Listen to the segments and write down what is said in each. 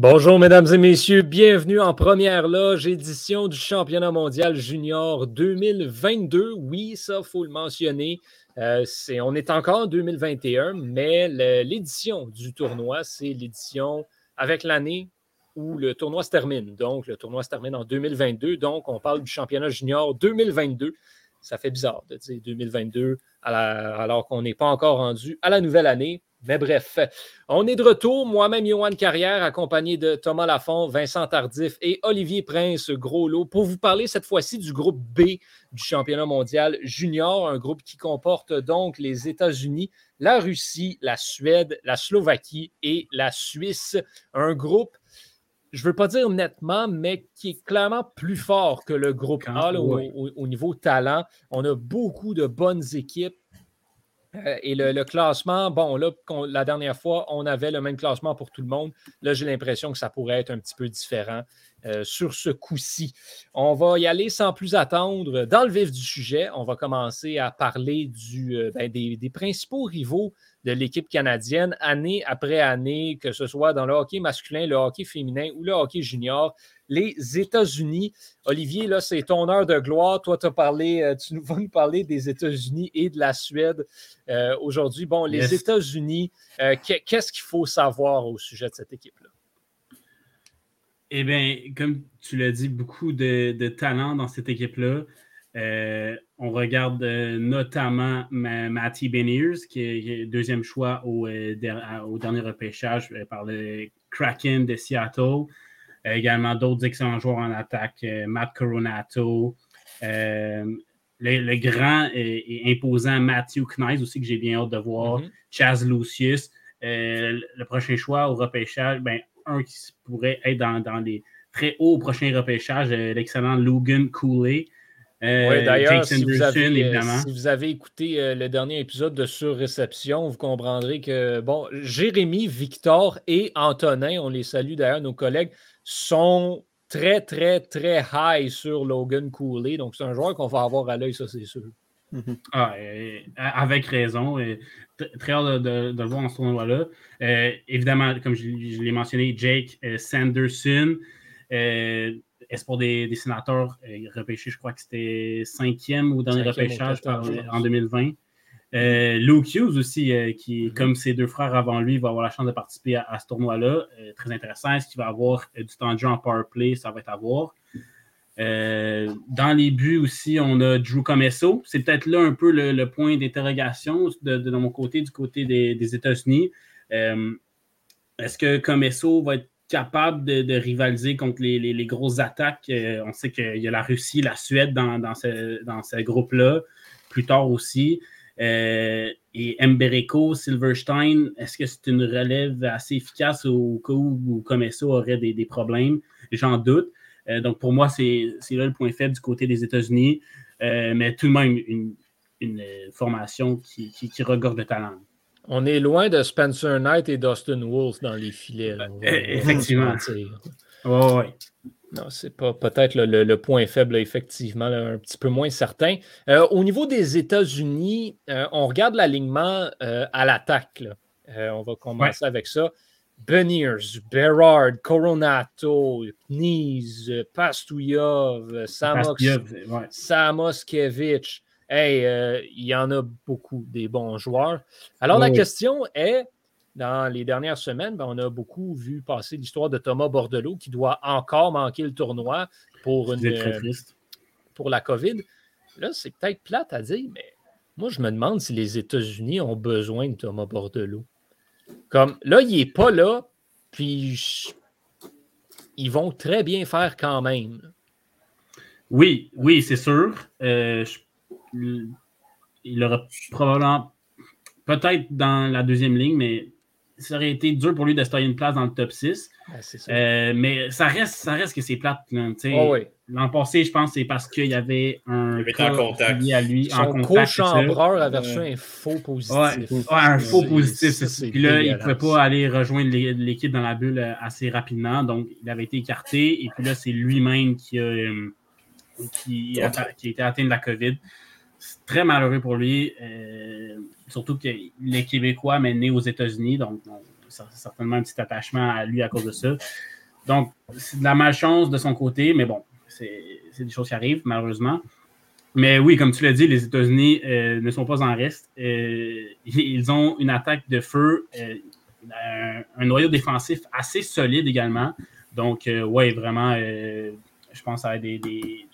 Bonjour mesdames et messieurs, bienvenue en première loge édition du championnat mondial junior 2022. Oui, ça faut le mentionner. Euh, on est encore en 2021, mais l'édition du tournoi, c'est l'édition avec l'année où le tournoi se termine. Donc, le tournoi se termine en 2022. Donc, on parle du championnat junior 2022. Ça fait bizarre de dire 2022 alors qu'on n'est pas encore rendu à la nouvelle année. Mais bref, on est de retour. Moi-même, Johan Carrière, accompagné de Thomas Lafont, Vincent Tardif et Olivier Prince, gros lot, pour vous parler cette fois-ci du groupe B du championnat mondial junior, un groupe qui comporte donc les États-Unis, la Russie, la Suède, la Slovaquie et la Suisse. Un groupe je ne veux pas dire nettement, mais qui est clairement plus fort que le groupe A au, niveau talent. On a beaucoup de bonnes équipes. Euh, et le, classement, bon, là, la dernière fois, on avait le même classement pour tout le monde. Là, j'ai l'impression que ça pourrait être un petit peu différent euh, sur ce coup-ci. On va y aller sans plus attendre dans le vif du sujet. On va commencer à parler euh, ben, des, principaux rivaux de l'équipe canadienne année après année, que ce soit dans le hockey masculin, le hockey féminin ou le hockey junior. Les États-Unis. Olivier, là, c'est ton heure de gloire. Toi, as parlé, euh, tu vas nous parler des États-Unis et de la Suède euh, aujourd'hui. Bon, les États-Unis, euh, qu'est-ce qu'il faut savoir au sujet de cette équipe-là? Eh bien, comme tu l'as dit, beaucoup de, de talent dans cette équipe-là. Euh, on regarde euh, notamment Matty Beniers, qui est, deuxième choix au, euh, dernier repêchage par le Kraken de Seattle. Également d'autres excellents joueurs en attaque, Matt Coronato, le, grand et, imposant Matthew Knies aussi, que j'ai bien hâte de voir, mm-hmm. Chaz Lucius. le prochain choix au repêchage, ben, un qui pourrait être dans, les très hauts prochains repêchages, l'excellent Logan Cooley. Euh, oui, d'ailleurs, si, euh, si, vous avez écouté euh, le dernier épisode de Surréception, vous comprendrez que, bon, Jérémy, Victor et Antonin, on les salue d'ailleurs, nos collègues, sont très, très, très high sur Logan Cooley. Donc, c'est un joueur qu'on va avoir à l'œil, ça, c'est sûr. Mhm. Ah, avec raison. très hâte de, le voir en ce tournoi-là. évidemment, comme je, je l'ai mentionné, Jake Sanderson espoir des, des sénateurs, euh, repêché, je crois que c'était cinquième ou dernier repêchage en 2020. Euh, Luke Hughes aussi, euh, qui, mm-hmm. comme ses deux frères avant lui, va avoir la chance de participer à, ce tournoi-là. très intéressant. Est-ce qu'il va avoir du temps de jeu en power play? Ça va être à voir. dans les buts aussi, on a Drew Comesso. C'est peut-être là un peu le, point d'interrogation de, mon côté, du côté des, des États-Unis. Est-ce que Comesso va être capable de, rivaliser contre les, grosses attaques? Euh, on sait qu'il y a la Russie, la Suède dans, dans ce, groupe-là, plus tard aussi. Euh, et Embereko, Silverstein, est-ce que c'est une relève assez efficace au cas où, ça aurait des, problèmes? J'en doute. Euh, donc pour moi, c'est là le point faible du côté des États-Unis, mais tout de même une, formation qui, qui regorge de talent. On est loin de Spencer Knight et Dustin Wolf dans les filets. effectivement. Oui, Non, c'est pas peut-être le, point faible, effectivement, un petit peu moins certain. Euh, au niveau des États-Unis, euh, on regarde l'alignement euh, à l'attaque. on va commencer avec ça. Beniers, Berard, Coronato, Knies, Pastuyov, Samoskevich. Hey, il y en a beaucoup des bons joueurs. Alors, la question est, dans les dernières semaines, ben, on a beaucoup vu passer l'histoire de Thomas Bordelot qui doit encore manquer le tournoi pour, une, euh, pour la COVID. Là, c'est peut-être plate à dire, mais moi, je me demande si les États-Unis ont besoin de Thomas Bordelot. Comme là, il n'est pas là, puis ils vont très bien faire quand même. Oui, oui, c'est sûr. Euh, il aurait probablement, peut-être dans la deuxième ligne, mais ça aurait été dur pour lui de se une place dans le top 6. Euh, mais ça reste, ça reste que c'est plate. l'an passé, je pense, c'est parce qu'il y avait un. Il en contact. à lui. Son en co-chambreur avait reçu un faux positif. Ouais, un faux positif. Puis là, il ne pouvait pas aller rejoindre l'équipe dans la bulle euh, assez rapidement. Donc, il avait été écarté. Et puis là, c'est lui-même qui a, euh, qui, a, qui a été atteint de la COVID. C'est très malheureux pour lui. Euh, surtout qu'il est québécois, mais né aux États-Unis. Donc, certainement un petit attachement à lui à cause de ça. Donc, c'est de la malchance de son côté, mais bon, c'est des choses qui arrivent, malheureusement. Mais oui, comme tu l'as dit, les États-Unis euh, ne sont pas en reste. Euh, ils ont une attaque de feu, un, noyau défensif assez solide également. Donc, oui, vraiment, je pense à des, des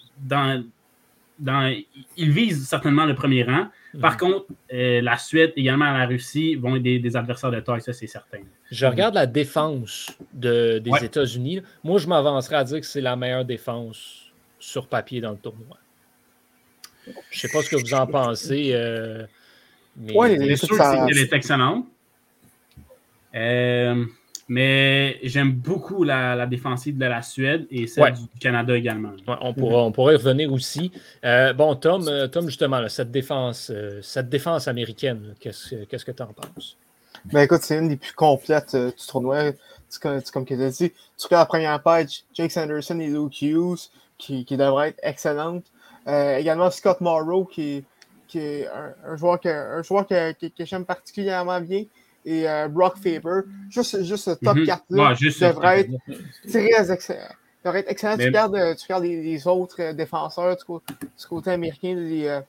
dans, ils visent certainement le premier rang. Par mhm. contre, euh, la Suède, également la Russie, vont être des, adversaires de taille, ça c'est certain. Je regarde la défense de, des États-Unis. Moi, je m'avancerais à dire que c'est la meilleure défense sur papier dans le tournoi. Je ne sais pas ce que vous en pensez. Euh, mais... Oui, c'est sûr qu'elle est excellente. Euh, mais j'aime beaucoup la, défensive de la Suède et celle du Canada également. on, pourra, on pourrait y revenir aussi. Euh, bon, Tom, euh, Tom justement, cette, défense, euh, cette défense américaine, qu'est-ce que tu en penses? Ben écoute, c'est une des plus complètes du tournoi. Comme, comme tu as dit, tu regardes la première page, Jake Sanderson et Luke Hughes, qui, qui devrait être excellente. également Scott Morrow, qui, qui est un, joueur que, un joueur que, que j'aime particulièrement bien et euh, Brock Faber. Juste, juste ce top 4-là mhm. devrait être très excellent. Devrait être excellent. Tu regardes, euh, tu regardes les, autres euh, défenseurs du, côté américain, les,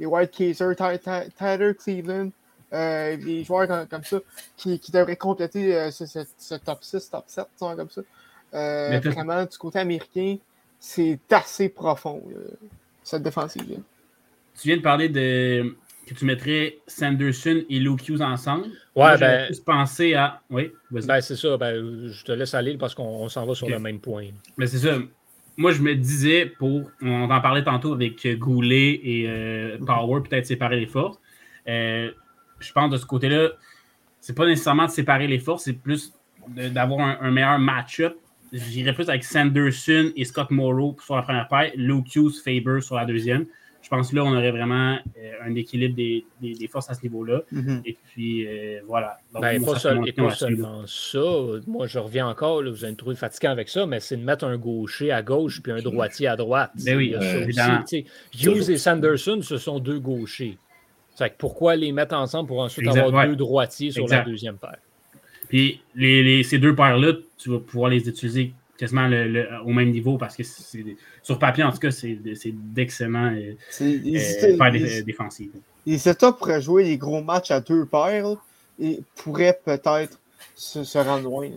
les White Kaiser, Tyler Cleveland, des joueurs comme, ça qui, qui, devraient compléter ce, ce, top 6, top 7, comme ça. vraiment, du côté américain, c'est assez profond, cette défensive-là. Tu viens de parler de, que tu mettrais Sanderson et Luke Hughes ensemble? Ouais, ben. penser à. Oui, ben, c'est ça. Ben, je te laisse aller parce qu'on s'en va sur le même point. Mais c'est ça. Moi, je me disais, pour. On en parlait tantôt avec Goulet et euh, Power, peut-être séparer les forces. Euh, je pense de ce côté-là, c'est pas nécessairement de séparer les forces, c'est plus d'avoir un, meilleur match-up. J'irais plus avec Sanderson et Scott Morrow sur la première paire, Luke Hughes, Faber sur la deuxième je pense que là, on aurait vraiment euh, un équilibre des, forces à ce niveau-là. Mhm. Et puis, euh, voilà. Ben, pas, seulement ça. Moi, je reviens encore, vous allez me trouver fatiguant avec ça, mais c'est de mettre un gaucher à gauche puis un droitier à droite. Ben oui, évidemment. Hughes et Sanderson, ce sont deux gauchers. pourquoi les mettre ensemble pour ensuite avoir deux droitiers sur la deuxième paire? Puis ces deux paires-là, tu vas pouvoir les utiliser quasiment au même niveau parce que sur papier, en tout cas, c'est d'excellents euh, euh, paires défensives. Les États pourraient jouer des gros matchs à deux paires et pourraient peut-être se, rendre loin.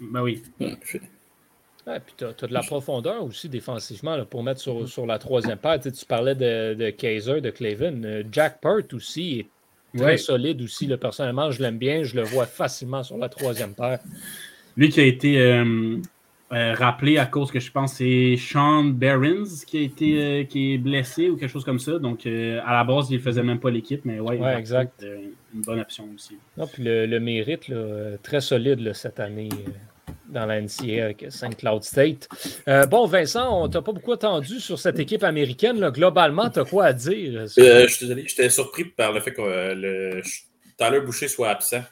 Ben oui. puis tu as, de la profondeur aussi défensivement pour mettre sur, la troisième paire. Tu, parlais de, de, Kaiser, de Cleven. Euh, Jack Pert aussi est très solide aussi. personnellement, je l'aime bien. Je le vois facilement sur la troisième paire. Lui qui a été euh, rappelé à cause que je pense c'est Sean Behrens qui a été euh, qui est blessé ou quelque chose comme ça. Donc euh, à la base, il ne faisait même pas l'équipe, mais ouais, exact. une bonne option aussi. Non, puis le, mérite très solide cette année dans la NCA avec St. Cloud State. bon, Vincent, on t'a pas beaucoup attendu sur cette équipe américaine. Globalement, tu as quoi à dire? je suis désolé, j'étais surpris par le fait que le Tyler Boucher soit absent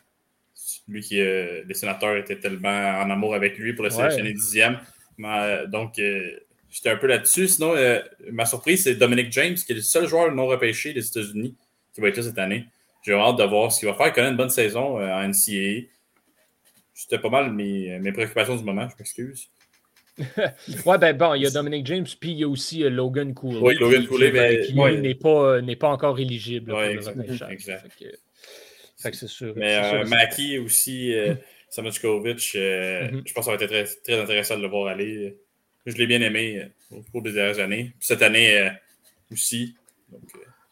lui qui, euh, les sénateurs étaient tellement en amour avec lui pour le sélectionner dixième. Euh, donc, euh, j'étais un peu là-dessus. Sinon, ma surprise, c'est Dominic James, qui est le seul joueur non repêché des États-Unis qui va être là cette année. J'ai hâte de voir ce qu'il va faire. Il connaît une bonne saison en NCAA. C'était pas mal mes, mes préoccupations du moment, je m'excuse. ouais, ben bon, il y a Dominic James, puis il y a aussi Logan Cooley. Oui, Logan Cooley, mais. Qui, n'est pas, pas, encore éligible. Ouais, exact. C'est sûr. Mais euh, Maki aussi, euh, euh mm-hmm. je pense que ça va être très, très intéressant de le voir aller. Je l'ai bien aimé euh, au cours des dernières années. cette année aussi. Donc,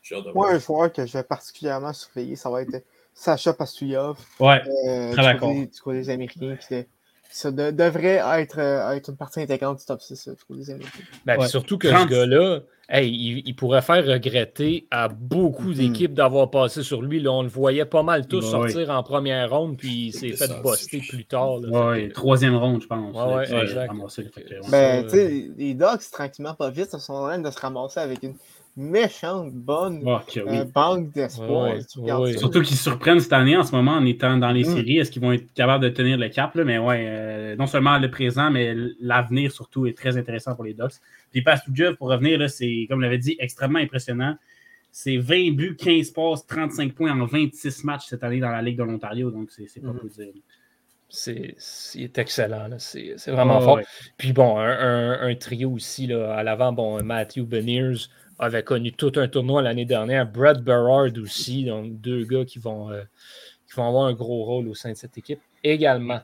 j'ai hâte de Moi, un joueur que je vais particulièrement surveiller, ça va être Sacha Pastuyov. Ouais, très d'accord. Du côté des Américains, qui, ça devrait être, être, une partie intégrante du top 6 pour les Américains. Ben, Surtout que ce gars-là, hey, il, pourrait faire regretter à beaucoup mm-hmm. d'équipes d'avoir passé sur lui. Là, on le voyait pas mal tous sortir en première ronde, puis il s'est fait buster plus tard. Oui, troisième ronde, je pense. Ouais, exact. Ben, les Dogs, tranquillement, pas vite, sont en train de se ramasser avec une méchante bonne euh, banque d'espoir. Surtout qu'ils surprennent cette année en ce moment en étant dans les mm. séries. Est-ce qu'ils vont être capables de tenir le cap? Là? Mais ouais, euh, non seulement le présent, mais l'avenir surtout est très intéressant pour les Ducks. Puis Job, pour revenir, c'est, comme l'avait dit, extrêmement impressionnant. C'est 20 buts, 15 passes, 35 points en 26 matchs cette année dans la Ligue de l'Ontario. Donc, c'est pas mm. dire. C'est excellent. C'est vraiment fort. Puis bon, un, trio aussi là, à l'avant, bon, Matthew Beniers, avait connu tout un tournoi l'année dernière. Brad Berard aussi, donc deux gars qui vont, euh, qui vont avoir un gros rôle au sein de cette équipe également.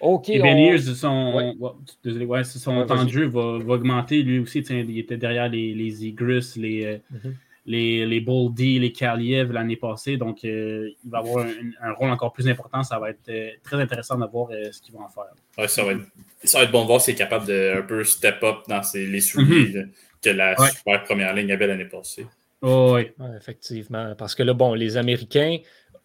OK. Et on... son, ouais. son temps de jeu va, augmenter. Lui aussi, il était derrière les, les Egrus, les, mhm. les, les Boldy, les Kaliev l'année passée. Donc, euh, il va avoir un, rôle encore plus important. Ça va être très intéressant de voir ce qu'ils vont en faire. Ouais, ça, va être, ça va être bon de voir s'il est capable de un peu step up dans ses, les souliers. Mhm que la super première ligne avait l'année passée. oui. effectivement. Parce que là, bon, les Américains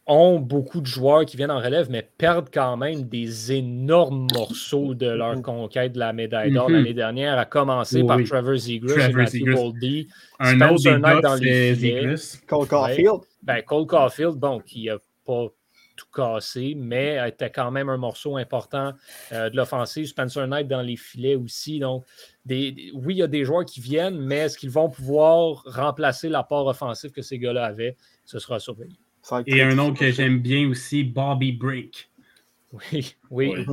ont beaucoup de joueurs qui viennent en relève, mais perdent quand même des énormes morceaux de leur mm-hmm. conquête de la médaille d'or mm-hmm. l'année dernière, à commencer par Trevor Zegras et Matthew Boldy. Un autre dans les Cole Caulfield. Ben, Cole Caulfield, bon, qui a pas tout cassé, mais était quand même un morceau important euh, de l'offensive. Spencer Knight dans les filets aussi. Donc, oui, il y a des joueurs qui viennent, mais est-ce qu'ils vont pouvoir remplacer l'apport offensif que ces gars-là avaient? Ce sera surveillé. Et un nom que j'aime bien aussi, Bobby Break. Oui, oui,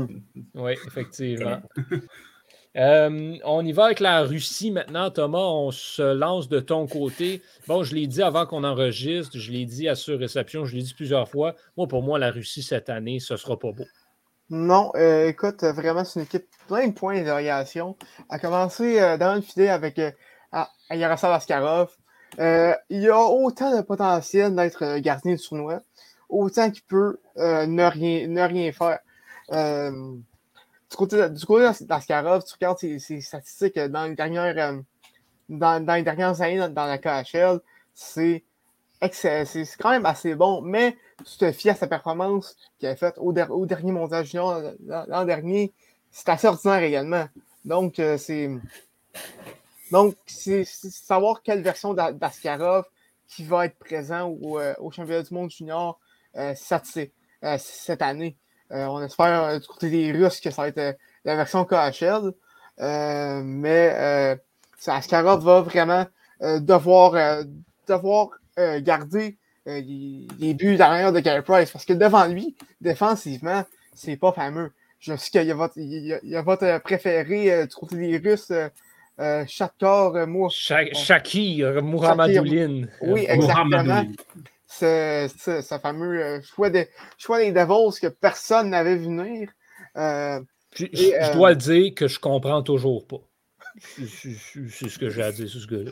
oui, effectivement. Euh, on y va avec la Russie maintenant, Thomas. On se lance de ton côté. Bon, je l'ai dit avant qu'on enregistre, je l'ai dit à sur réception, je l'ai dit plusieurs fois. Moi, pour moi, la Russie cette année, ce sera pas beau. Non, euh, écoute, vraiment, c'est une équipe plein de points d'interrogation. A commencé euh, dans le filet avec Yaroslav Askarov. il y a autant de potentiel d'être gardien du tournoi, autant qu'il peut ne, rien, ne rien faire du côté, du d'Askarov, tu regardes ses, statistiques dans les dernières, euh, dans, années dans, la KHL, c'est quand même assez bon, mais tu te fies à sa performance qu'il a faite au, dernier mondial junior l'an dernier, c'est assez ordinaire également. Donc, euh, c'est. Donc, c'est savoir quelle version d'Askarov qui va être présent euh, au championnat du monde junior cette année. Euh, on espère euh, du côté des Russes que ça va être euh, la version KHL. mais Askarov va vraiment devoir, devoir garder les, buts derrière de Gary Price parce que devant lui, défensivement, c'est pas fameux. Je sais qu'il y, a votre préféré du côté des Russes, euh, Shakhtar Mour... Shakir Mouramadouline. Oui, exactement ce, fameux euh, choix, de, choix des Devils que personne n'avait vu venir. Euh, je, dois le dire que je comprends toujours pas. C'est ce que j'ai à dire sur ce gars-là.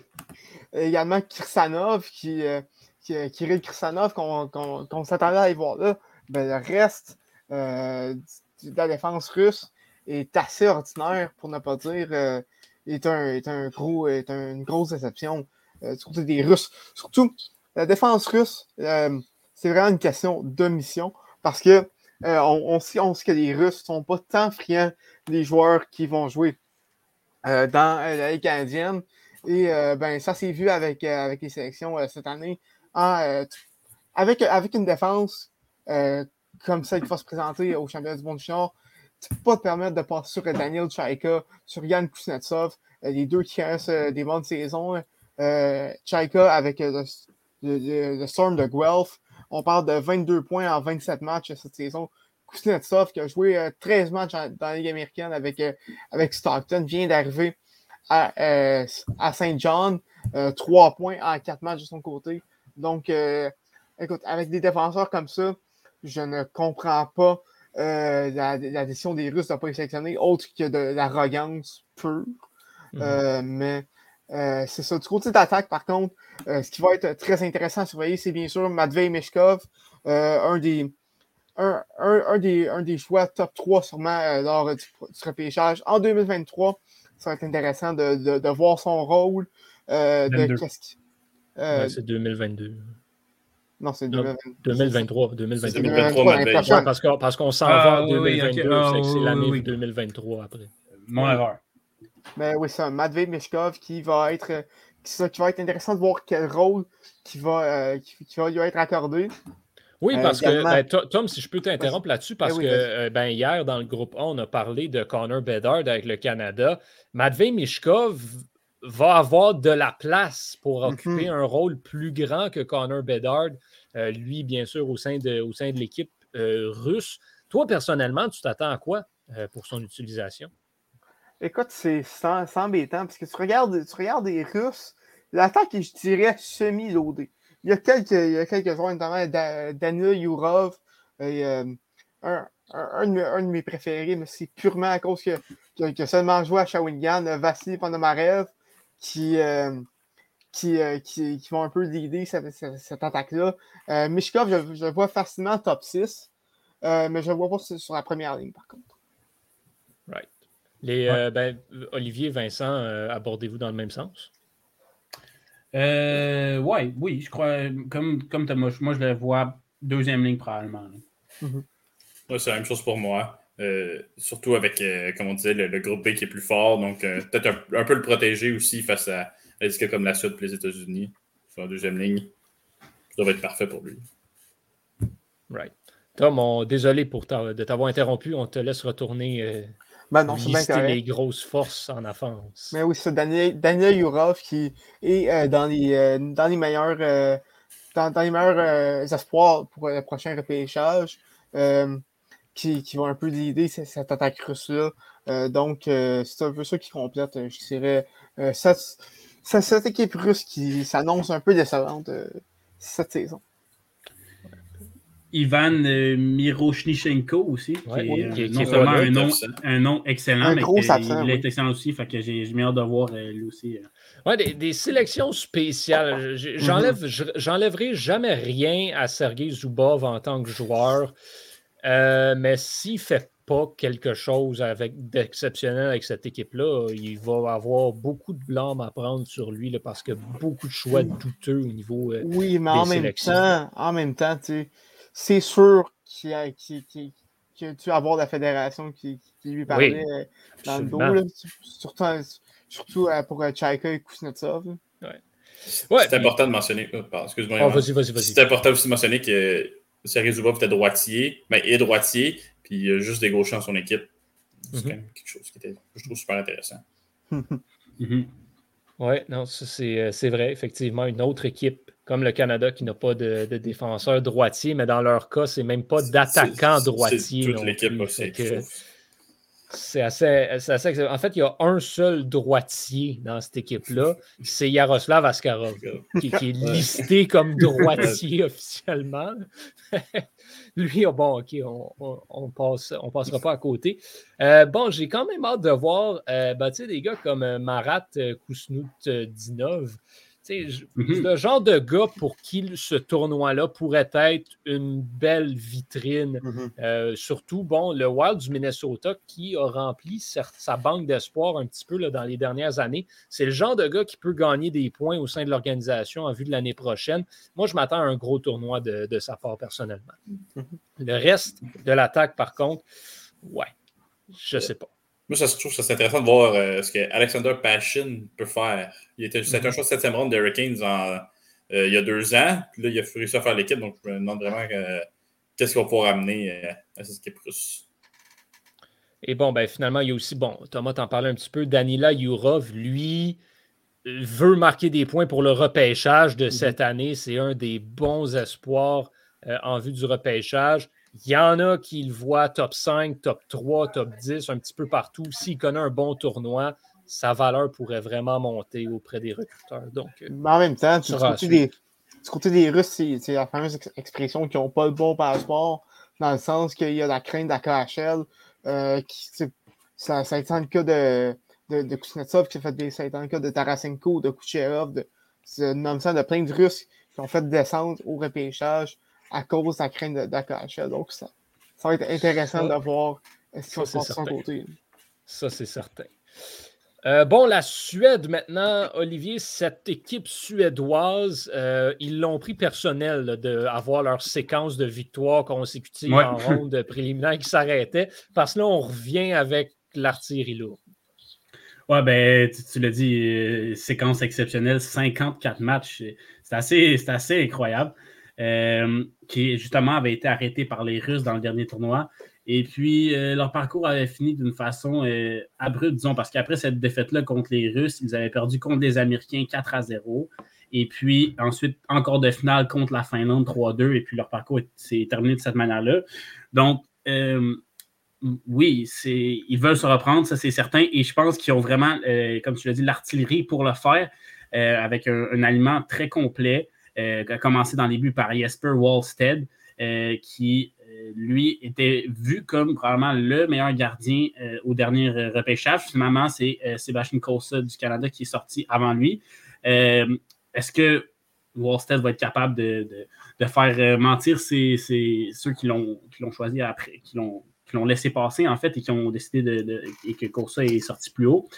Également Kirsanov, qui, euh, qui, Kirill Kirsanov, qu'on s'attendait à y voir là. Ben, le reste de la défense russe est assez ordinaire, pour ne pas dire est, un, est, un gros, est une grosse déception du côté des Russes. Surtout, la défense russe, euh, c'est vraiment une question de mission parce que euh, on, sait, que les Russes ne sont pas tant friands des joueurs qui vont jouer euh, dans la Ligue canadienne. Et ben, ça s'est vu avec, avec les sélections cette année. avec, avec une défense comme celle qui va se présenter au championnat du monde junior, tu ne peux pas te permettre de passer sur Daniel Chaika, sur Yann Kuznetsov, les deux qui restent des bonnes saisons. Chaika avec le, Storm de Guelph. On parle de 22 points en 27 matchs cette saison. Kuznetsov, qui a joué 13 euh, matchs dans la Ligue américaine avec, euh, avec Stockton, vient d'arriver à, euh, à Saint John. 3 points en 4 matchs de son côté. Donc, écoute, avec des défenseurs comme ça, je ne comprends pas la, décision des Russes de ne pas les sélectionner, autre que de l'arrogance pure. Mm-hmm. mais euh, c'est ça. Du côté d'attaque, par contre, euh, ce qui va être très intéressant à surveiller, c'est bien sûr Matvei Meshkov, euh, un des, un, un, des, un, des, choix top 3 sûrement lors du, repêchage. En 2023, ça va être intéressant de, de, de voir son rôle. de qu'est-ce ouais, c'est 2022. Non, c'est 2023. 2023. parce qu'on parce qu'on s'en ah, va en 2022, ah, c'est l'année 2023 après. Mon erreur. Mais oui, c'est un Matvey Mishkov qui va être qui, va être intéressant de voir quel rôle qui va, euh, qui, va lui être accordé. Oui, euh, parce que, ben, Tom, si je peux t'interrompre là-dessus, parce ben que euh, ben, hier, dans le groupe 1, on a parlé de Connor Bedard avec le Canada. Matvey Mishkov va avoir de la place pour mm-hmm. occuper un rôle plus grand que Connor Bedard, lui, bien sûr, au sein de, au sein de l'équipe russe. Toi, personnellement, tu t'attends à quoi pour son utilisation? Écoute, c'est embêtant parce que tu regardes, tu regardes les Russes, l'attaque est, je dirais, semi-loadée. Il y a quelques, il y a quelques joueurs, notamment Daniel Yurov, euh, un, un, de, mes préférés, mais c'est purement à cause que, que, seulement joué à Shawinigan, Vassili Ponomarev, qui, euh, qui, euh, qui, qui, vont un peu l'idée cette, cette, attaque-là. Mishkov, je, je, le vois facilement top 6, mais je ne le vois pas sur la première ligne, par contre. Right. Les, euh, ben, Olivier, Vincent, euh, abordez-vous dans le même sens? Euh, ouais, oui, je crois, comme, comme Thomas, moi je le vois deuxième ligne probablement. Mhm. c'est la même chose pour moi. surtout avec, comme on disait, le, groupe B qui est plus fort. Donc, peut-être un, peu le protéger aussi face à, des équipes comme la Suède et les États-Unis sur la deuxième ligne. Ça doit être parfait pour lui. Right. Tom, désolé pour de t'avoir interrompu. On te laisse retourner ben non, c'est les grosses forces en offense. Mais oui, c'est Daniel, Daniel qui est euh, dans, les, euh, dans les meilleurs, euh, dans, les meilleurs espoirs pour le prochain repêchage. Qui, qui, vont un peu l'idée cette attaque russe-là. donc, c'est un peu ça qui complète, je dirais, cette, cette, équipe russe qui s'annonce un peu décevante cette saison. Ivan euh, Miroshnichenko aussi, qui est, non seulement un, nom, un, nom, excellent, mais il est excellent aussi. Fait que j'ai hâte de voir euh, lui aussi. Euh. Ouais, des, des, sélections spéciales. J'enlève, J'enlèverai jamais rien à Sergei Zubov en tant que joueur. mais s'il ne fait pas quelque chose d'exceptionnel avec cette équipe-là, il va avoir beaucoup de blâme à prendre sur lui là, parce qu'il y a beaucoup de choix douteux au niveau. oui, mais en même temps, en même temps, tu sais c'est sûr qu'il y a, qu tu vas avoir la fédération qui, lui parlait euh, dans le dos, surtout, surtout euh, pour euh, Chaika et Kuznetsov. c'est important de mentionner. Excuse-moi. Oh, vas-y, vas-y, vas-y. C'est important aussi de mentionner que Sergei Zubov était droitier, mais est droitier, puis il y a juste des gauchers dans son équipe. C'est mm-hmm. quand même quelque chose qui était, je trouve super intéressant. mm-hmm. Oui, non, c'est vrai. Effectivement, une autre équipe comme le Canada qui n'a pas de, de, défenseur droitier, mais dans leur cas, c'est même pas d'attaquant droitier. Toute l'équipe aussi. C'est assez, assez, En fait, il y a un seul droitier dans cette équipe-là, c'est Yaroslav Askarov, qui, est listé comme droitier officiellement. Lui, oh, bon, OK, on, on, passe, on passera pas à côté. Euh, bon, j'ai quand même hâte de voir euh, ben, des gars comme euh, Marat Kousnout-Dinov. Mm-hmm. Le genre de gars pour qui ce tournoi-là pourrait être une belle vitrine. Mm-hmm. Euh, surtout, bon, le Wild du Minnesota qui a rempli sa, banque d'espoir un petit peu là, dans les dernières années. C'est le genre de gars qui peut gagner des points au sein de l'organisation en vue de l'année prochaine. Moi, je m'attends à un gros tournoi de, de sa part personnellement. Mm-hmm. Le reste de l'attaque, par contre, ouais, je sais pas. Moi, je trouve ça intéressant de voir euh, ce qu'Alexander Passion peut faire. Il était, c'était un choix de septième ronde de Hurricanes en, euh, il y a deux ans. Puis là, il a réussi à faire l'équipe. Donc, je me demande vraiment euh, qu'est-ce qu'il va pouvoir amener à cette équipe russe. Et bon, ben finalement, il y a aussi, bon, Thomas t'en parlait un petit peu, Danila Yurov, lui, veut marquer des points pour le repêchage de mm-hmm. cette année. C'est un des bons espoirs en vue du repêchage. Il y en a qui le voient top 5, top 3, top 10, un petit peu partout. S'il connaît un bon tournoi, sa valeur pourrait vraiment monter auprès des recruteurs. Donc, euh, Mais en même temps, du côté, des, du côté, des, Russes, c'est la fameuse expression qu'ils n'ont pas le bon passeport, dans le sens qu'il y a la crainte de la KHL. Euh, qui, ça, ça a été le cas de, de, de Kuznetsov, qui a fait des, ça a été le cas de Tarasenko, de Kucherov, de, de, de plein de Russes qui ont fait descendre au repêchage à cause de la crainte de, Donc, ça, ça va être intéressant de voir ce qui va se passer côté. Ça, c'est certain. Euh, bon, la Suède maintenant, Olivier, cette équipe suédoise, euh, ils l'ont pris personnel d'avoir leur séquence de victoires consécutives en ronde préliminaire qui s'arrêtait, parce que là, on revient avec l'artillerie lourde. Ouais, ben, tu, l'as dit, euh, séquence exceptionnelle, 54 matchs. C'est assez, assez incroyable. Qui justement avait été arrêté par les Russes dans le dernier tournoi. Et puis, euh, leur parcours avait fini d'une façon euh, abrupte, disons, parce qu'après cette défaite-là contre les Russes, ils avaient perdu contre les Américains 4 à 0. Et puis, ensuite, encore de finale contre la Finlande 3-2. Et puis, leur parcours s'est terminé de cette manière-là. Donc, euh, oui, ils veulent se reprendre, ça c'est certain. Et je pense qu'ils ont vraiment, comme tu l'as dit, l'artillerie pour le faire, avec un, aliment très complet, a commencé dans les buts par Jesper Wallstead, qui lui était vu comme probablement le meilleur gardien euh, au dernier repêchage. Finalement, c'est euh, Sébastien Cossa du Canada qui est sorti avant lui. Euh, est-ce que Wallstead va être capable de, faire mentir ceux qui l'ont choisi après, qui l'ont laissé passer, en fait, et qui ont décidé de, et que Cossa est sorti plus haut?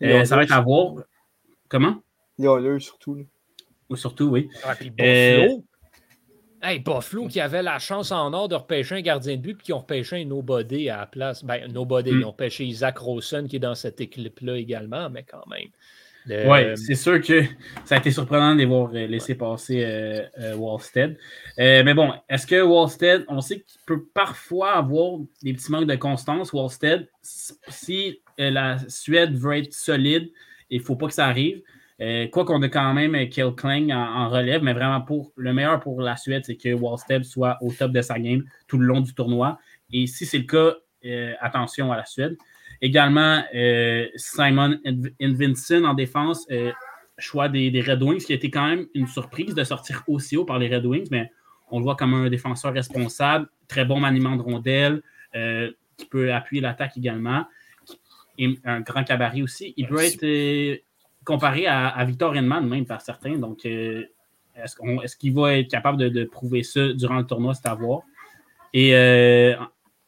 ça va être à voir. Comment? Il y a surtout. surtout, oui. Ah, Hey, Buffalo qui avait la chance en or de repêcher un gardien de but puis qui ont repêché un nobody à la place. Ben, nobody, mm. ils ont pêché Isaac Rosen qui est dans cette équipe-là également, mais quand même. Oui, c'est sûr que ça a été surprenant de les voir euh, laisser passer euh, euh, Wallstead. mais bon, est-ce que Wallstead, on sait qu'il peut parfois avoir des petits manques de constance, Wallstead. Si la Suède veut être solide, il ne faut pas que ça arrive. Euh, quoi qu'on a quand même Kill Kling en, relève, mais vraiment pour le meilleur pour la Suède, c'est que Wallstead soit au top de sa game tout le long du tournoi. Et si c'est le cas, euh, attention à la Suède. Également, euh, Simon Invinson en défense, choix des, Red Wings, qui a été quand même une surprise de sortir aussi haut par les Red Wings, mais on le voit comme un défenseur responsable, très bon maniement de rondelle, qui peut appuyer l'attaque également, et un grand cabaret aussi. Il peut être comparé à, Victor Henman, même par certains. Donc, euh, est-ce, qu'il va être capable de, prouver ça durant le tournoi? C'est à voir. Et euh,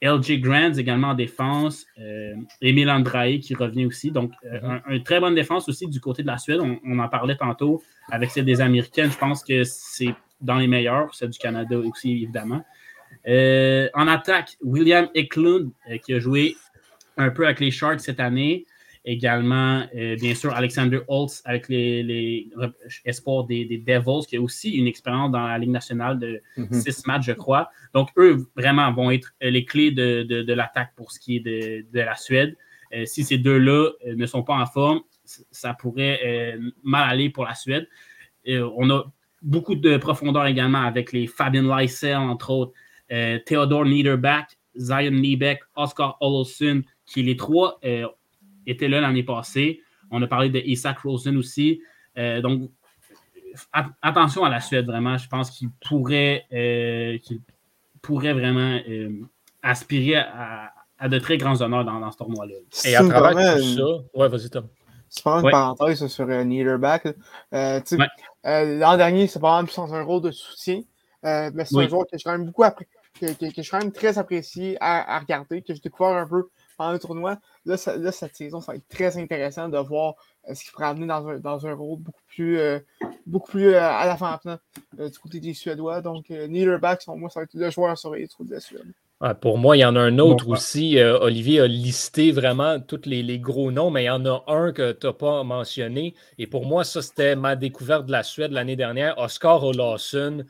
LJ Grant également en défense. Euh, Emile Andrae qui revient aussi. Donc, mm-hmm. une très bonne défense aussi du côté de la Suède. On, en parlait tantôt avec celle des Américaines. Je pense que c'est dans les meilleurs, celle du Canada aussi, évidemment. en attaque, William Eklund qui a joué un peu avec les Sharks cette année. Également, euh, bien sûr, Alexander Holtz avec les, les espoirs des, Devils, qui a aussi une expérience dans la Ligue nationale de mhm. six matchs, je crois. Donc, eux, vraiment, vont être euh, les clés de, l'attaque pour ce qui est de, la Suède. Euh, si ces deux-là ne sont pas en forme, ça pourrait mal aller pour la Suède. on a beaucoup de profondeur également avec les Fabien Lysell, entre autres, Theodore Niederbach, Zion Niebeck, Oscar Olofsson, qui les trois était là l'année passée. On a parlé de Isaac Rosen aussi. Euh, donc, attention à la Suède, vraiment. Je pense qu'il pourrait, euh, pourrait vraiment euh, aspirer à, de très grands honneurs dans, ce tournoi-là. Et à travers tout ça, ouais, vas-y, Tom. C'est pas une parenthèse sur euh, Niederback. L'an dernier, c'est pas même sans un rôle de soutien. mais c'est un joueur que je quand même beaucoup que, je suis quand même très apprécié à, à, regarder, que je découvre un peu pendant le tournoi. Là, cette saison, ça va être très intéressant de voir euh, ce qu'il pourrait amener dans un, dans un rôle beaucoup plus, euh, beaucoup plus euh, à l'avant-plan du côté des Suédois. Donc, Niederbach, moi, ça va être le joueur à surveiller du côté de la Suède. Pour moi, il y en a un autre aussi. Olivier a listé vraiment tous les, gros noms, mais il y en a un que tu n'as pas mentionné. Et pour moi, ça, c'était ma découverte de la Suède l'année dernière. Oscar Olausson,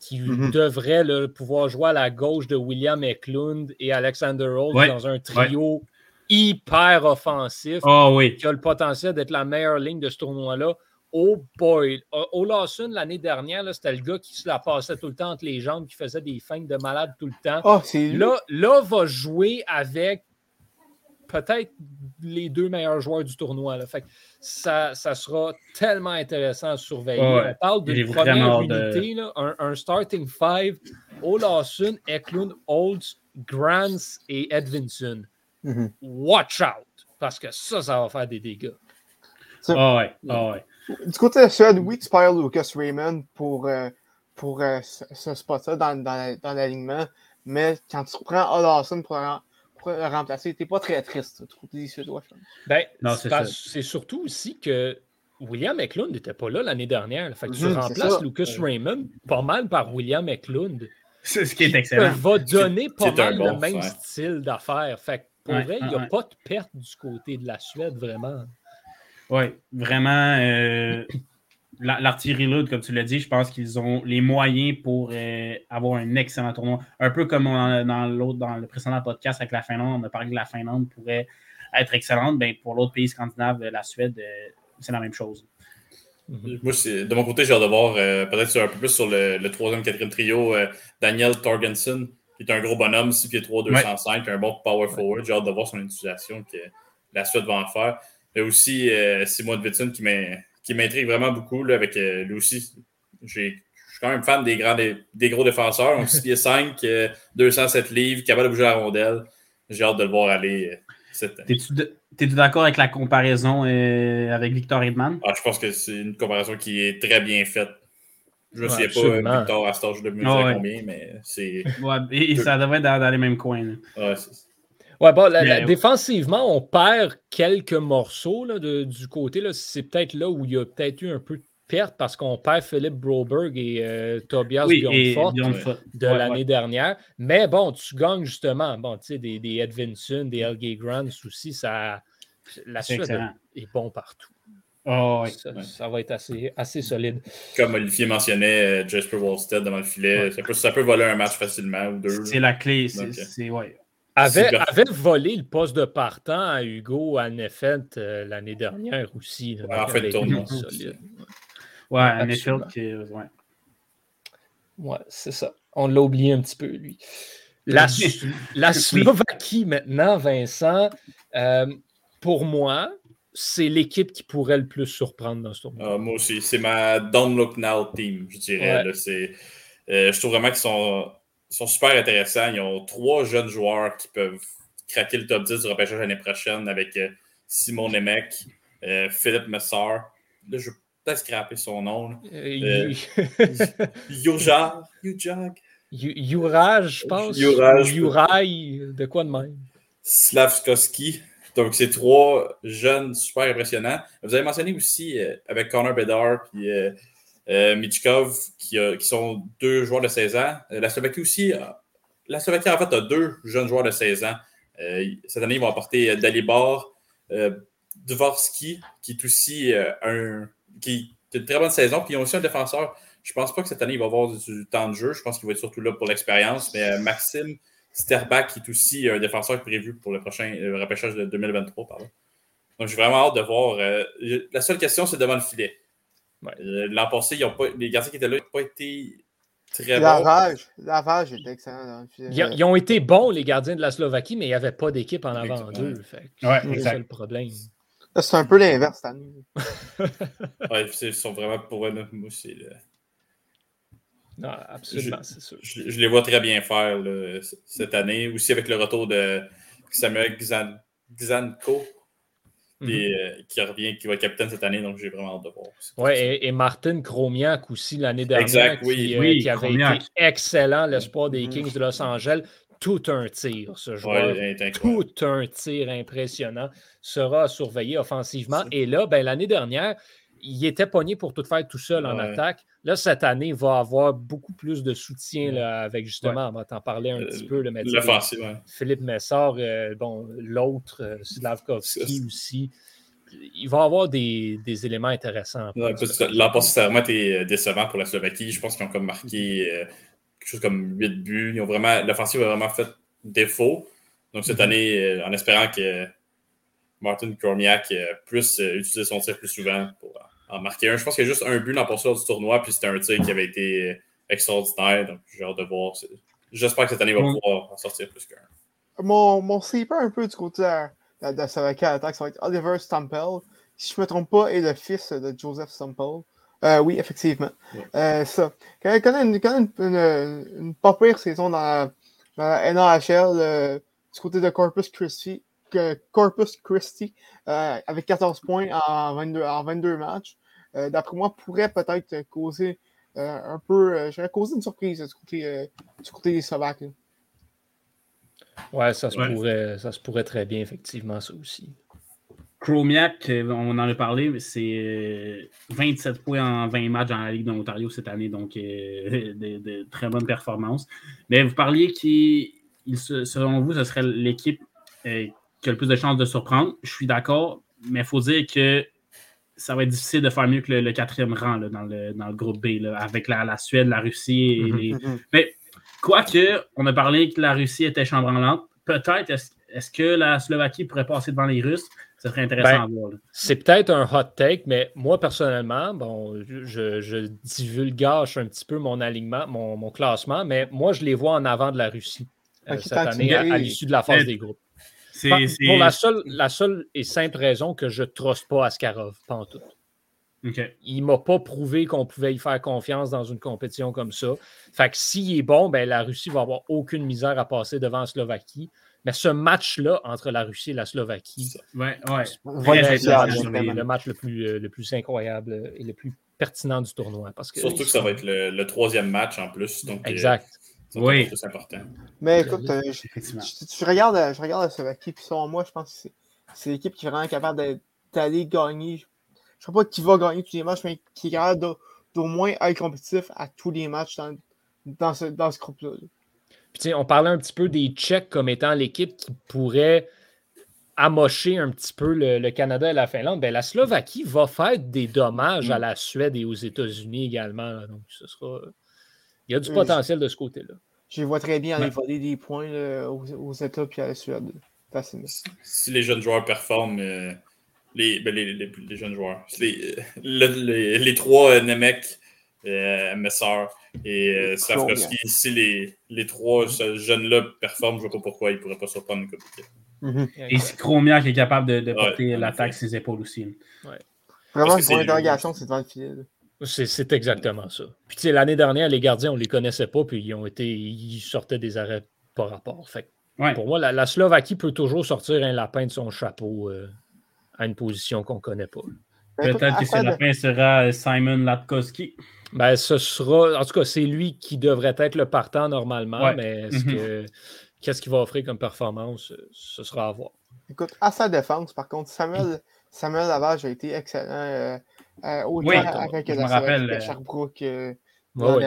qui mm-hmm. devrait pouvoir jouer à la gauche de William Eklund et Alexander Holt dans un trio hyper offensif oh, oui. qui a le potentiel d'être la meilleure ligne de ce tournoi-là. Oh boy! Olawson, l'année dernière, c'était le gars qui se la passait tout le temps entre les jambes, qui faisait des feintes de malade tout le temps. Oh, là, là, va jouer avec peut-être les deux meilleurs joueurs du tournoi. Là. Fait ça, ça, sera tellement intéressant à surveiller. On parle d'une première unité, là, un, starting five. Olawson, Eklund, Olds, Grants et Edvinson. Mm-hmm. Watch out! Parce que ça, ça va faire des dégâts. Ah ouais, ah ouais. Du côté de la Suède, oui, tu perds Lucas Raymond pour, euh, pour euh, ce, spot-là dans, dans, dans l'alignement. Mais quand tu prends Olawson pour, pour, le remplacer, t'es pas très triste du côté des Suédois. Ben, c'est surtout aussi que William Eklund n'était pas là l'année dernière. Fait que tu mhm, remplaces Lucas Raymond pas mal par William Eklund. C'est ce qui est excellent. va donner pas mal le même style d'affaires. Fait que pour vrai, il n'y a pas de perte du côté de la Suède, vraiment. Oui, vraiment. Euh, l'artillerie lourde, comme tu l'as dit, je pense qu'ils ont les moyens pour euh, avoir un excellent tournoi. Un peu comme dans l'autre, dans le précédent podcast avec la Finlande, on a parlé que la Finlande pourrait être excellente. Ben, pour l'autre pays scandinave, la Suède, euh, c'est la même chose. Mhm. Moi, de mon côté, j'ai hâte de voir peut-être un peu plus sur le, troisième, quatrième trio, Daniel Torgensen, qui est un gros bonhomme, 6 pieds 3, 205, un bon power forward. J'ai hâte de voir son utilisation que la Suède va en faire. Il y a aussi euh, Simon Witson qui m'intrigue vraiment beaucoup là, avec euh, lui aussi. Je suis quand même fan des, grands, des, gros défenseurs. 6 pieds 5, 207 livres, capable de bouger la rondelle. J'ai hâte de le voir aller. Euh, cette T'es-tu d'accord avec la comparaison avec Victor Edman? Ah, je pense que c'est une comparaison qui est très bien faite. Je ne sais pas Victor à cet âge de mesure ah combien, mais c'est. Ouais, et, ça devrait être dans, les mêmes coins. Ouais, bon, défensivement, on perd quelques morceaux là, du côté. C'est peut-être là où il y a peut-être eu un peu de perte parce qu'on perd Philippe Broberg et euh, Tobias oui, de l'année dernière. Mais bon, tu gagnes justement bon, des, des Edvinson, des Elgay Grants aussi. Ça, la suite est bon partout. Oh, ça, va être assez, assez solide. Comme Olivier mentionnait, euh, Jasper Wallstead devant le filet, ça, peut, ça, peut, voler un match facilement ou deux. C'est la clé. C'est, ouais. Avait, avait, volé le poste de partant à Hugo à Neffet euh, l'année dernière aussi. en fait, le tournoi. Ouais, à qui Ouais, ouais c'est ça. On l'a oublié un petit peu, lui. La, la Slovaquie, maintenant, Vincent, euh, pour moi, c'est l'équipe qui pourrait le plus surprendre dans ce tournoi. Ah, moi aussi, c'est ma Don't Look Now team, je dirais. Euh, je trouve vraiment qu'ils sont sont super intéressants. Ils ont trois jeunes joueurs qui peuvent craquer le top 10 du repêchage l'année prochaine avec euh, Simon Nemec, euh, Philippe Messar. Là, je vais peut-être scraper son nom. Euh, Yuraj. Yuraj, je pense. Yuraj. Yuraj, de quoi de même? Slavskoski. Donc, c'est trois jeunes super impressionnants. Vous avez mentionné aussi avec Connor Bedard et euh, qui, sont deux joueurs de 16 ans. Euh, la Slovaquie aussi, euh, la Slovaquie en fait a deux jeunes joueurs de 16 ans. cette année, ils vont apporter Dalibor, Dvorsky, qui est aussi un, qui, a une très bonne saison. Puis ils ont aussi un défenseur. Je ne pense pas que cette année, il va avoir du, temps de jeu. Je pense qu'il va être surtout là pour l'expérience. Mais Maxime Sterbach, qui est aussi un défenseur prévu pour le prochain repêchage de 2023. Donc, j'ai vraiment hâte de voir. la seule question, c'est devant le filet. Euh, l'an passé, les garçons qui étaient là n'ont pas été très bons. Lavage était excellent. Ils, ont été bons, les gardiens de la Slovaquie, mais il n'y avait pas d'équipe en avant d'eux. c'est ça le problème. C'est un peu l'inverse cette année. ouais, ils sont vraiment pour eux. Moi, c'est Non, absolument, c'est sûr. Je, les vois très bien faire cette année. Aussi avec le retour de Samuel Mhm. Euh, qui revient, qui va être capitaine cette année, donc j'ai vraiment hâte de voir. Oui, et, Martin Kromiak aussi l'année dernière, qui, euh, avait été excellent, l'espoir des mhm. Kings de Los Angeles. Tout un tir, ce joueur. tout un tir impressionnant. Sera surveillé offensivement. Et là, ben, l'année dernière, il était pogné pour tout faire tout seul en attaque. Là, cette année, il va avoir beaucoup plus de soutien là, avec justement, on va t'en parler un petit peu. Le Philippe Messard, euh, bon, l'autre, euh, Slavkovski aussi. Il va avoir des, des éléments intéressants. L'an passé, ça a vraiment été euh, décevant pour la Slovaquie. Je pense qu'ils ont comme marqué quelque chose comme 8 buts. Ils ont vraiment, l'offensive a vraiment fait défaut. Donc cette mm-hmm. année, en espérant que Martin Kormiak puisse utiliser son tir plus souvent pour en marquer un. Je pense qu'il y a juste un but dans la du tournoi, puis c'était un tir qui avait été extraordinaire. Donc, j'ai hâte de voir. J'espère que cette année va pouvoir en sortir plus qu'un. Mon, mon sleeper un peu du côté de, de, de à l'attaque, ça va être Oliver Stampel. Si je ne me trompe pas, est le fils de Joseph Stampel. Euh, oui, effectivement. Euh, ça. Quand il connaît une, quand une, une, une, pas pire saison dans la, dans la NHL euh, du côté de Corpus Christi, Corpus Christi euh, avec 14 points en 22, en 22 matchs. Euh, d'après moi, pourrait peut-être causer euh, un peu. J'aurais causé une surprise du côté, du côté des Slovaques. Ouais, ça se, Pourrait, ça se pourrait très bien, effectivement, ça aussi. Chromiak, euh, on en a parlé, mais c'est 27 euh, points en 20 matchs dans la Ligue d'Ontario cette année, donc euh, de, très bonnes performances. Mais vous parliez qui, selon vous, ce serait l'équipe qui a le plus de chances de surprendre. Je suis d'accord, mais il faut dire que ça va être difficile de faire mieux que le, quatrième rang dans, le, groupe B, avec la, Suède, la Russie. Et mm-hmm, mm-hmm. Mais quoique, on a parlé que la Russie était chambranlante, peut-être est-ce que la Slovaquie pourrait passer devant les Russes? Ça serait intéressant ben, à voir. C'est peut-être un hot take, mais moi, personnellement, bon, je, je divulgage un petit peu mon alignement, mon, classement, mais moi, je les vois en avant de la Russie euh, cette année à, l'issue de la phase des groupes. Pour la seule, la seule et simple raison que je ne trosse pas Askarov, pas en tout. Il ne m'a pas prouvé qu'on pouvait y faire confiance dans une compétition comme ça. Fait que s'il est bon, ben, la Russie va avoir aucune misère à passer devant la Slovaquie. Mais ce match-là entre la Russie et la Slovaquie, ouais, ouais. le, match le plus, euh, le plus incroyable et le plus pertinent du tournoi. Parce que, Surtout que ça va être le, troisième match en plus. Donc, euh, exact. Oui. C'est important. Mais écoute, euh, je, regarde, je regarde la Slovaquie, puis selon moi, je pense que c'est l'équipe qui est vraiment capable d'aller gagner. Je ne sais pas qui va gagner tous les matchs, mais qui est capable d'au moins être compétitif à tous les matchs dans, dans ce, dans ce groupe-là. on parlait un petit peu des Tchèques comme étant l'équipe qui pourrait amocher un petit peu le, Canada et la Finlande. Ben, la Slovaquie va faire des dommages à mm. la Suède et aux États-Unis également. Donc, ce sera. Il y a du potentiel de ce côté-là. Je vois très bien aller voler des points aux, États et à la Suède. Si les jeunes joueurs performent, euh, les, ben, les, les, jeunes joueurs, les, les, trois euh, Nemec, euh, Messer et euh, Safrowski, si les, les trois jeunes-là performent, je ne vois pas pourquoi ils ne pourraient pas surprendre une coupe mm Et si Chromiak est capable de, de porter l'attaque sur ses épaules aussi. Ouais. Vraiment, une point d'interrogation, c'est devant le filet. C'est exactement ça. Puis l'année dernière, les gardiens, on ne les connaissait pas, puis ils ont été. Ils sortaient des arrêts par rapport. Fait Pour moi, la, Slovaquie peut toujours sortir un lapin de son chapeau euh, à une position qu'on ne connaît pas. Peut-être que ce lapin sera Simon Latkowski. Ben, ce sera. En tout cas, c'est lui qui devrait être le partant normalement, mais est-ce mhm. que. Qu'est-ce qu'il va offrir comme performance? Ce sera à voir. Écoute, à sa défense, par contre, Samuel, Samuel Lavage a été excellent. Euh, euh, oui, avec je me rappelle. Euh, Sherbrooke euh, ouais,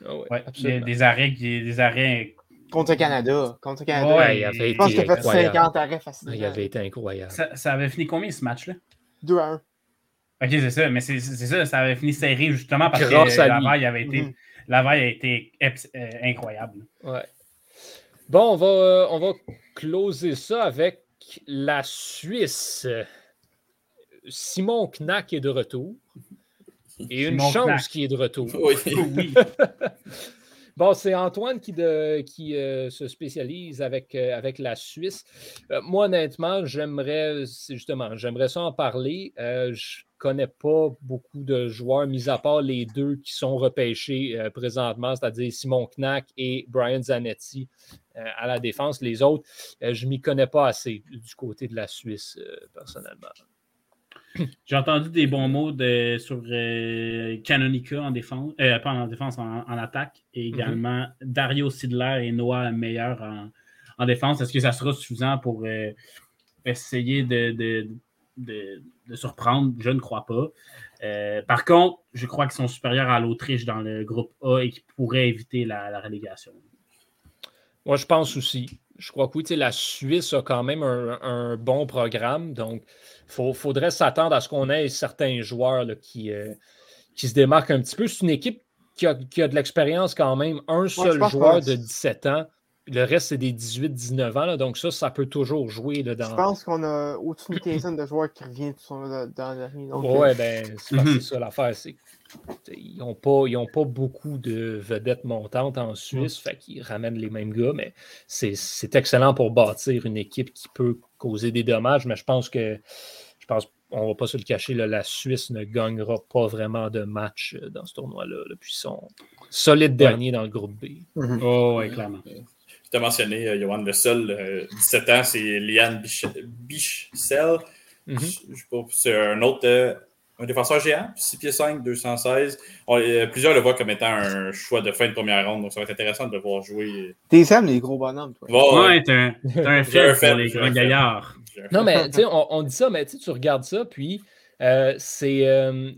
ouais. des, arrêts, des arrêts contre le Canada. Contre Canada. Ouais, il avait je pense qu'il a fait 50 arrêts facilement. Il avait été incroyable. Ça, ça avait fini combien ce match-là? 2 à 1. Ok, c'est ça, mais c'est ça, ça avait fini serré justement parce que la vaille avait été, mm-hmm. la vaille a été euh, incroyable. Ouais. Bon, on va, euh, on va closer ça avec la Suisse. Simon Knack est de retour. Et une chance qui est de retour. Oui. Bon, c'est Antoine qui, qui euh, se spécialise avec, euh, avec la Suisse. Euh, moi, honnêtement, j'aimerais, justement, j'aimerais ça en parler. je ne connais pas beaucoup de joueurs, mis à part les deux qui sont repêchés présentement, c'est-à-dire Simon Knack et Brian Zanetti à la défense. Les autres, je ne m'y connais pas assez du côté de la Suisse, personnellement. J'ai entendu des bons mots de, sur euh, Canonica en défense, euh, pas en défense, en, attaque, et mhm. également Dario Sidler et Noah Meilleur en, défense. Est-ce que ça sera suffisant pour euh, essayer de, de, surprendre? Je ne crois pas. par contre, je crois qu'ils sont supérieurs à l'Autriche dans le groupe A et qu'ils pourraient éviter la, relégation. Moi, je pense aussi. Je crois que oui, la Suisse a quand même un, un bon programme. Donc, il faudrait s'attendre à ce qu'on ait certains joueurs qui, euh, qui se démarquent un petit peu. C'est une équipe qui a, de l'expérience quand même. Un seul joueur de 17 ans. Le reste, c'est des 18-19 ans. donc ça, ça peut toujours jouer. Là, dans... Je pense qu'on a au-dessus d'une quinzaine de joueurs qui reviennent dans l'année. Oui, euh, ben, c'est ça l'affaire. Ils n'ont pas, pas beaucoup de vedettes montantes en Suisse, fait qu'ils ramènent les mêmes gars, mais c'est excellent pour bâtir une équipe qui peut causer des dommages, mais je pense que je pense on ne va pas se le cacher, la Suisse ne gagnera pas vraiment de match euh, dans ce tournoi-là. Depuis son solide dernier dans le groupe B. Oh, oui, clairement. Je t'ai mentionné, euh, Johan, le seul, 17 euh, ans, c'est Liane Bichsel. Mhm. C'est un autre un défenseur géant, 6 pieds 5, 216. plusieurs le voient comme étant un choix de fin de première ronde, donc ça va être intéressant de le voir jouer. T'es aimes les gros bonhommes, toi. ouais, t'es un, un fait pour les grands gaillards. Non, mais tu sais, on, dit ça, mais tu regardes ça, puis euh, c'est. Euh,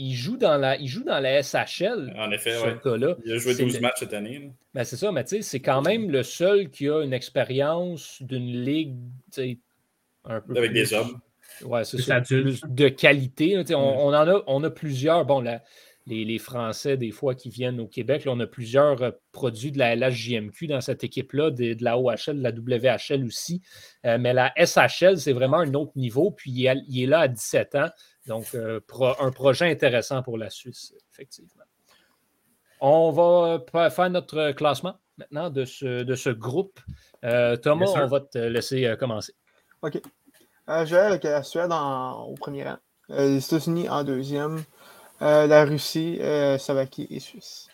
il joue dans la, il joue dans la SHL. En effet, oui. Il a joué 12 matchs cette année. Ben, c'est ça, mais tu sais, c'est quand même le seul qui a une expérience d'une ligue un peu Avec des hommes. Ouais, c'est ça. Plus de qualité. On, on, en a, on a plusieurs. Bon, les, les, Français, des fois, qui viennent au Québec, on a plusieurs euh, produits de la LHJMQ dans cette équipe-là, de, la OHL, de la WHL aussi. Euh, mais la SHL, c'est vraiment un autre niveau. Puis il est, il est là à 17 ans. Donc, euh, un projet intéressant pour la Suisse, effectivement. On va faire notre classement maintenant de ce, de ce groupe. Euh, Thomas, on va te laisser commencer. OK. Je vais avec la Suède au premier rang, les États-Unis en deuxième, la Russie, Slovaquie et Suisse.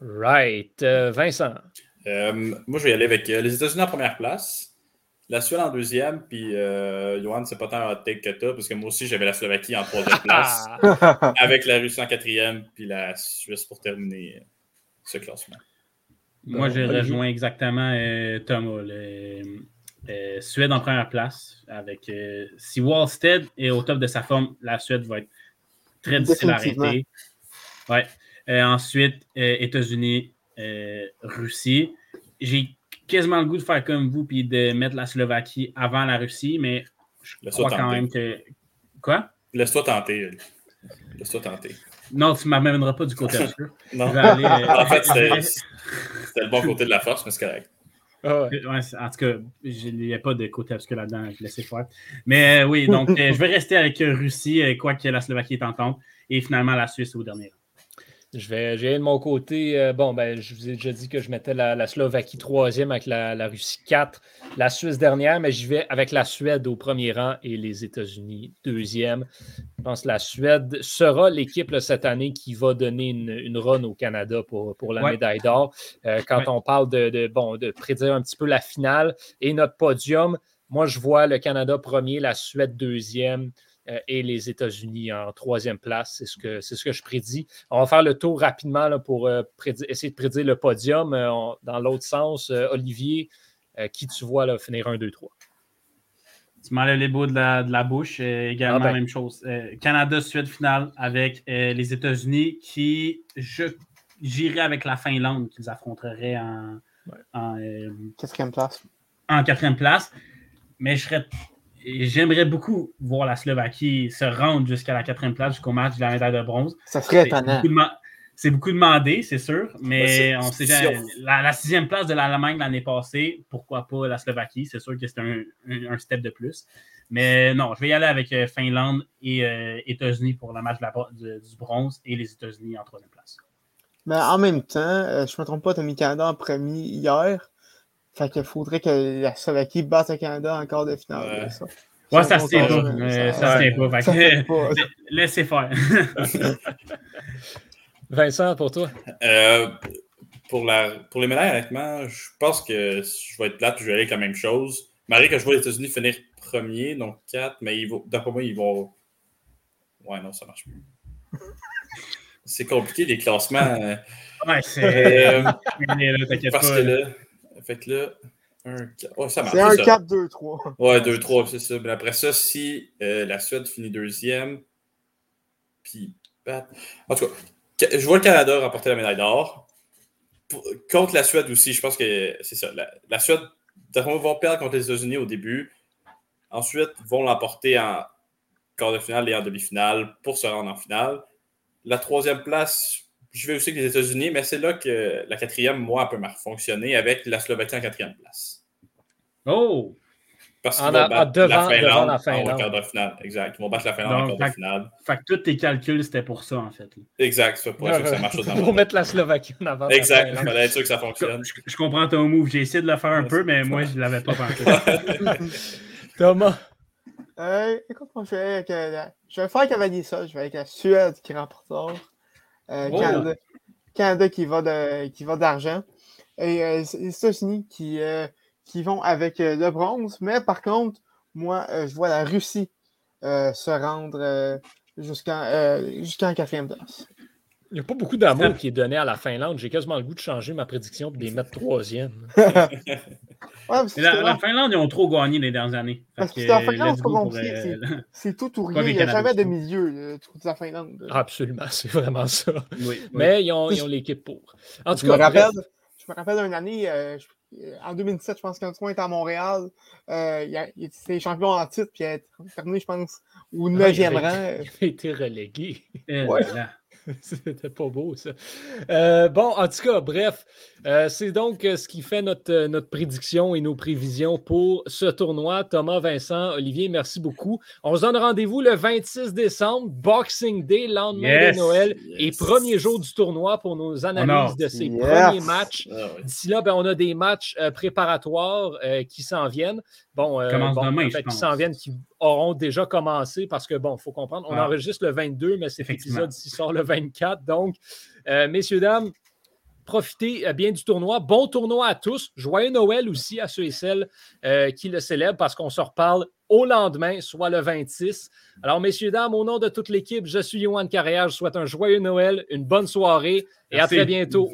Right. Vincent. moi, je vais y aller avec les États-Unis en première place. La Suède en deuxième, puis euh, Johan, c'est pas tant un hot take que toi, parce que moi aussi, j'avais la Slovaquie en troisième place, avec la Russie en quatrième, puis la Suisse pour terminer euh, ce classement. Moi, je rejoins exactement euh, Thomas. Le, Suède en première place. Avec, si Wallstead est au top de sa forme, la Suède va être très difficile à arrêter. Ouais. ensuite, États-Unis, Russie. J'ai quasiment le goût de faire comme vous puis de mettre la Slovaquie avant la Russie, mais je crois quand même que. Quoi? Laisse-toi tenter. Laisse-toi tenter. Non, tu ne m'amèneras pas du côté obscur. non. Euh, en fait, c'était le bon côté de la force, mais c'est correct. Ah en tout cas, il n'y a pas de côté obscur là-dedans, je laisse faire. Mais euh, oui, donc euh, je vais rester avec Russie, quoique la Slovaquie est en compte, et finalement la Suisse au dernier. Je vais, de mon côté. Euh, bon, ben, je vous ai déjà dit que je mettais la, Slovaquie troisième avec la, Russie 4, la Suisse dernière, mais j'y vais avec la Suède au premier rang et les États-Unis deuxième. Je pense que la Suède sera l'équipe cette année qui va donner une, run au Canada pour, pour la médaille d'or. Euh, quand on parle de, bon, de prédire un petit peu la finale et notre podium, moi, je vois le Canada premier, la Suède deuxième. Euh, et les États-Unis en troisième place. C'est ce, que, ce que je prédis. On va faire le tour rapidement pour euh, essayer de prédire le podium. Euh, dans l'autre sens, Olivier, qui tu vois là, finir 1, 2, 3? Tu m'enlèves les bouts de la, de la bouche. également, la ah ben. même chose. Canada, Suède finale avec les États-Unis qui, j'irais avec la Finlande qu'ils affronteraient en, en quatrième place. En quatrième place. Mais je serais j'aimerais beaucoup voir la Slovaquie se rendre jusqu'à la quatrième place jusqu'au match de la médaille de bronze. Ça serait étonnant. C'est beaucoup demandé, c'est sûr, mais on sait la, sixième place de l'Allemagne l'année passée, pourquoi pas la Slovaquie? C'est sûr que c'est un, step de plus. Mais non, je vais y aller avec euh, Finlande et euh, États-Unis pour le match de du bronze et les États-Unis en troisième place. Mais en même temps, euh, je ne me trompe pas, tu as mis Canada en premier hier. Fait qu'il faudrait que la Slovaquie batte le Canada en quart de finale. Ça. Ouais, ça se tient pas. Ça se tient pas. Laissez faire. Vincent, pour toi? Euh, pour, la, pour les médailles, honnêtement, je pense que je vais être plate, je vais aller avec la même chose. Marie, que je vois les États-Unis finir premier, donc 4, mais d'après moi, ils vont. Ouais, non, ça marche plus. C'est compliqué, les classements. Ouais, c'est. Euh, parce que là, fait que là, un oh, C'est un 4-2-3. Ouais, 2-3, c'est ça. Mais après ça, si euh, la Suède finit deuxième, puis. En tout cas, je vois le Canada remporter la médaille d'or. Contre la Suède aussi, je pense que c'est ça. La, Suède, vont perdre contre les États-Unis au début. Ensuite, vont l'emporter en quart de finale et en demi-finale pour se rendre en finale. La troisième place, je vais aussi avec les États-Unis, mais c'est là que la quatrième, moi, peut fonctionner avec la Slovaquie en quatrième place. Oh! Parce qu'ils vont battre devant, la Finlande, la Finlande. en quart de finale. Exact. Ils vont battre la Finlande en quart de finale. Fait que tous tes calculs, c'était pour ça, en fait. Exact. C'est pour ça que ça marche Pour mettre la Slovaquie en avant. Exact. Il fallait être sûr que ça fonctionne. Je, comprends ton move. J'ai essayé de le faire un peu, mais moi, je ne l'avais pas pensé. Thomas? Euh, écoute, moi, je vais, avec, euh, je vais faire cavalier ça. Je vais avec la Suède qui remporte euh, oh! Canada, qui va de, qui va d'argent. Et euh, les États-Unis qui, euh, qui vont avec le bronze. Mais par contre, moi, je vois la Russie se rendre jusqu'en quatrième place. Il n'y a pas beaucoup d'amour qui est donné à la Finlande. J'ai quasiment le goût de changer ma prédiction pour les mettre troisième. la, Finlande, ils ont trop gagné les dernières années. Parce que, la Finlande, euh, c'est tout ou rien. Il n'y a jamais de milieu euh, de la Finlande. Absolument, c'est vraiment ça. Mais Ils, ont, l'équipe pour. En tout je, cas, me rappelle, je me rappelle d'une année, euh, en 2007, je pense qu'un était à Montréal, il, était champion en titre, puis il a terminé, je pense, au 9e ah, rang. Il a été relégué. Ouais. C'était pas beau, ça. Euh, bon, en tout cas, bref, euh, c'est donc euh, ce qui fait notre, notre prédiction et nos prévisions pour ce tournoi. Thomas, Vincent, Olivier, merci beaucoup. On se donne rendez-vous le 26 décembre, Boxing Day, lendemain de Noël et premier jour du tournoi pour nos analyses de ces premiers matchs. Ah D'ici là, ben, on a des matchs préparatoires qui s'en viennent. Bon, demain, qui s'en viennent, qui auront déjà commencé parce que, bon, il faut comprendre, on enregistre le 22, mais cet épisode ici sort le 24. Donc, euh, messieurs, dames, profitez euh, bien du tournoi. Bon tournoi à tous. Joyeux Noël aussi à ceux et celles euh, qui le célèbrent parce qu'on se reparle au lendemain, soit le 26. Alors, messieurs, dames, au nom de toute l'équipe, je suis Yohan Carrière. Je souhaite un joyeux Noël, une bonne soirée et à très bientôt.